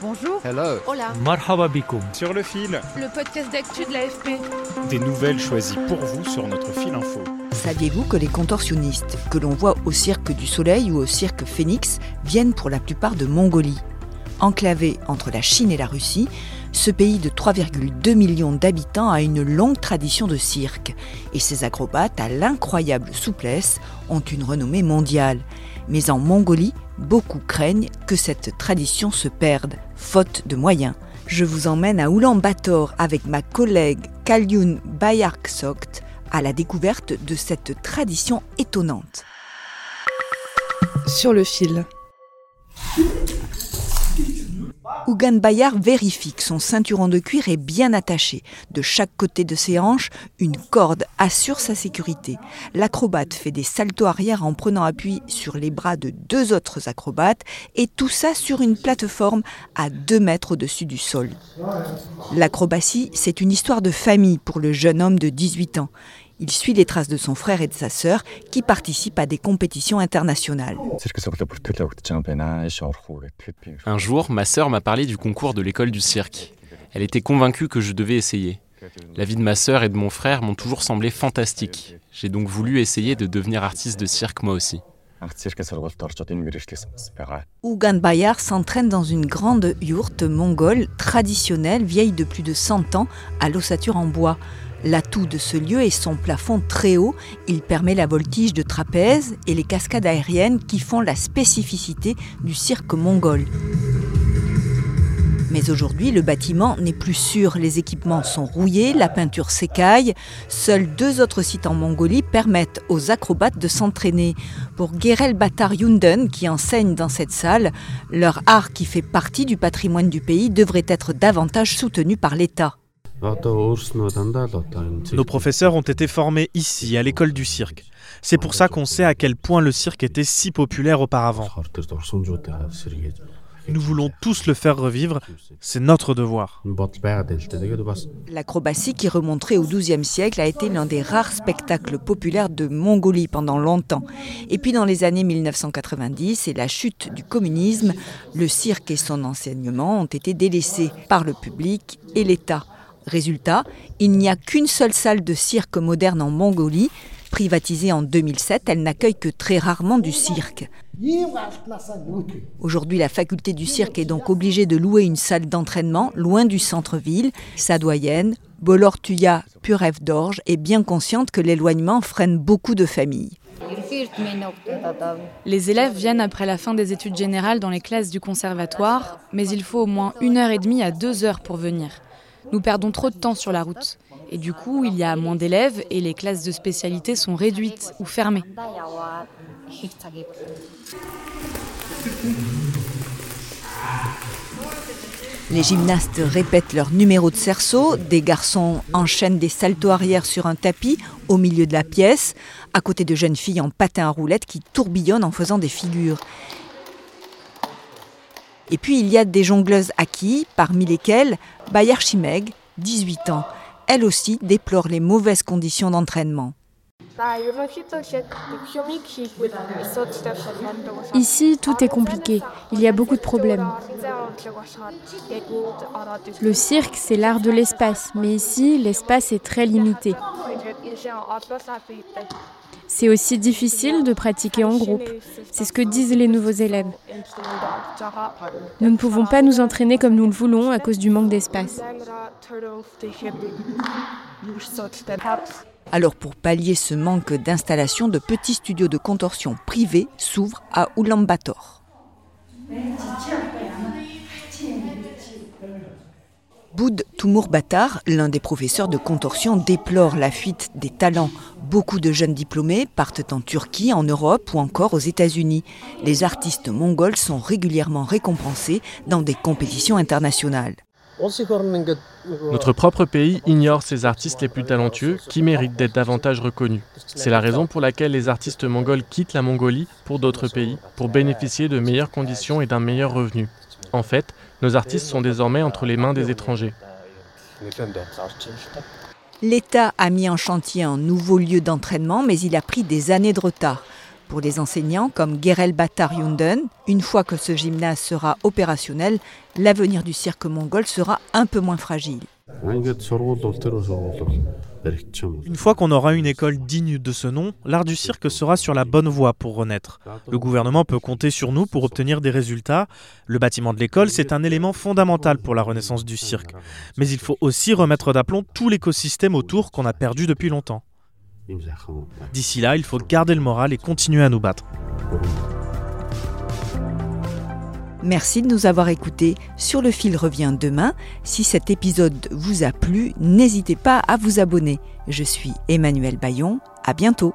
Bonjour. Hello. Hola. Marhaba bikoum. Sur le fil, Le podcast d'actu de l'AFP. des nouvelles choisies pour vous sur notre fil info. Saviez-vous que les contorsionnistes que l'on voit au Cirque du Soleil ou au Cirque Phénix viennent pour la plupart de Mongolie? Enclavé entre la Chine et la Russie, ce pays de 3,2 millions d'habitants a une longue tradition de cirque et ses acrobates à l'incroyable souplesse ont une renommée mondiale. Mais en Mongolie, beaucoup craignent que cette tradition se perde, faute de moyens. Je vous emmène à Oulan-Bator avec ma collègue Kalyun Bayarksokt à la découverte de cette tradition étonnante. Sur le fil. Ougan Bayar vérifie que son ceinturon de cuir est bien attaché. De chaque côté de ses hanches, une corde assure sa sécurité. L'acrobate fait des saltos arrière en prenant appui sur les bras de deux autres acrobates et tout ça sur une plateforme à 2 mètres au-dessus du sol. L'acrobatie, c'est une histoire de famille pour le jeune homme de 18 ans. Il suit les traces de son frère et de sa sœur qui participent à des compétitions internationales. Un jour, ma sœur m'a parlé du concours de l'école du cirque. Elle était convaincue que je devais essayer. La vie de ma sœur et de mon frère m'ont toujours semblé fantastique. J'ai donc voulu essayer de devenir artiste de cirque moi aussi. Ougan Bayar s'entraîne dans une grande yourte mongole traditionnelle vieille de plus de 100 ans à l'ossature en bois. L'atout de ce lieu est son plafond très haut. Il permet la voltige de trapèze et les cascades aériennes qui font la spécificité du cirque mongol. Mais aujourd'hui, le bâtiment n'est plus sûr. Les équipements sont rouillés, la peinture s'écaille. Seuls deux autres sites en Mongolie permettent aux acrobates de s'entraîner. Pour Gerel Batar Yunden, qui enseigne dans cette salle, leur art qui fait partie du patrimoine du pays devrait être davantage soutenu par l'État. Nos professeurs ont été formés ici, à l'école du cirque. C'est pour ça qu'on sait à quel point le cirque était si populaire auparavant. Nous voulons tous le faire revivre, c'est notre devoir. L'acrobatie qui remonterait au XIIe siècle a été l'un des rares spectacles populaires de Mongolie pendant longtemps. Et puis dans les années 1990 et la chute du communisme, le cirque et son enseignement ont été délaissés par le public et l'État. Résultat, il n'y a qu'une seule salle de cirque moderne en Mongolie. Privatisée en 2007, elle n'accueille que très rarement du cirque. Aujourd'hui, la faculté du cirque est donc obligée de louer une salle d'entraînement loin du centre-ville. Sa doyenne, Bolortuya Purevdorj, est bien consciente que l'éloignement freine beaucoup de familles. Les élèves viennent après la fin des études générales dans les classes du conservatoire, mais il faut au moins une heure et demie à deux heures pour venir. Nous perdons trop de temps sur la route. Et du coup, il y a moins d'élèves et les classes de spécialité sont réduites ou fermées. Les gymnastes répètent leur numéro de cerceau, des garçons enchaînent des saltos arrière sur un tapis au milieu de la pièce, à côté de jeunes filles en patin à roulettes qui tourbillonnent en faisant des figures. Et puis il y a des jongleuses acquis, parmi lesquelles Bayar Shimeg, 18 ans. Elle aussi déplore les mauvaises conditions d'entraînement. Ici, tout est compliqué. Il y a beaucoup de problèmes. Le cirque, c'est l'art de l'espace, mais ici, l'espace est très limité. C'est aussi difficile de pratiquer en groupe. C'est ce que disent les nouveaux élèves. Nous ne pouvons pas nous entraîner comme nous le voulons à cause du manque d'espace. Alors pour pallier ce manque d'installation, de petits studios de contorsion privés s'ouvrent à Ulaanbaatar. Boud Toumour Batar, l'un des professeurs de contorsion, déplore la fuite des talents. Beaucoup de jeunes diplômés partent en Turquie, en Europe ou encore aux États-Unis. Les artistes mongols sont régulièrement récompensés dans des compétitions internationales. Notre propre pays ignore ces artistes les plus talentueux qui méritent d'être davantage reconnus. C'est la raison pour laquelle les artistes mongols quittent la Mongolie pour d'autres pays, pour bénéficier de meilleures conditions et d'un meilleur revenu. En fait, nos artistes sont désormais entre les mains des étrangers. L'État a mis en chantier un nouveau lieu d'entraînement, mais il a pris des années de retard. Pour les enseignants comme Gerel Batar Yunden, une fois que ce gymnase sera opérationnel, l'avenir du cirque mongol sera un peu moins fragile. Une fois qu'on aura une école digne de ce nom, l'art du cirque sera sur la bonne voie pour renaître. Le gouvernement peut compter sur nous pour obtenir des résultats. Le bâtiment de l'école, c'est un élément fondamental pour la renaissance du cirque. Mais il faut aussi remettre d'aplomb tout l'écosystème autour qu'on a perdu depuis longtemps. D'ici là, il faut garder le moral et continuer à nous battre. Merci de nous avoir écoutés. Sur le fil revient demain. Si cet épisode vous a plu, n'hésitez pas à vous abonner. Je suis Emmanuel Bayon. À bientôt.